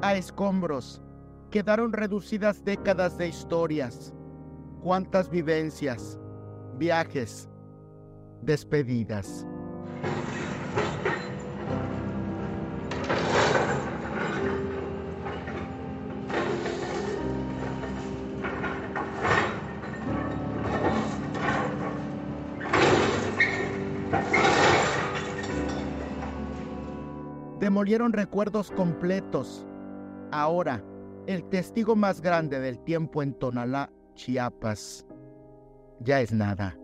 A escombros quedaron reducidas décadas de historias. Cuántas vivencias, viajes, despedidas. Demolieron recuerdos completos. Ahora, el testigo más grande del tiempo en Tonalá, Chiapas, ya es nada.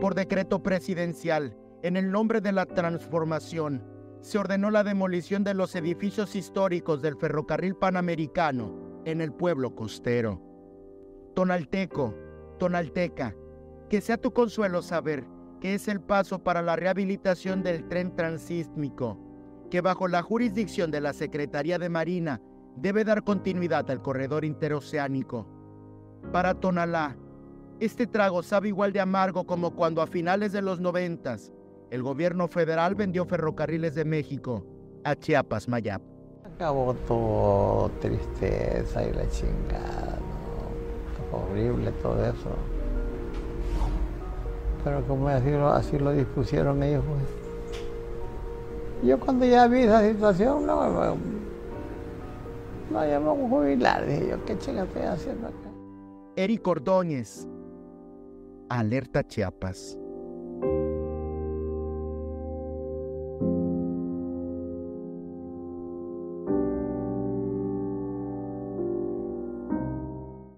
Por decreto presidencial, en el nombre de la transformación, se ordenó la demolición de los edificios históricos del ferrocarril panamericano en el pueblo costero. Tonalteco, Tonalteca, que sea tu consuelo saber que es el paso para la rehabilitación del tren transísmico, que bajo la jurisdicción de la Secretaría de Marina debe dar continuidad al corredor interoceánico. Para Tonalá, este trago sabe igual de amargo como cuando a finales de los noventas el gobierno federal vendió ferrocarriles de México a Chiapas Mayap. Acabó todo tristeza y la chingada, ¿no? horrible todo eso. Pero como así lo, dispusieron ellos, pues. Yo cuando ya vi esa situación, no, no, no ya me voy a jubilar, dije yo, ¿qué chinga estoy haciendo acá? Eric Ordóñez, Alerta Chiapas.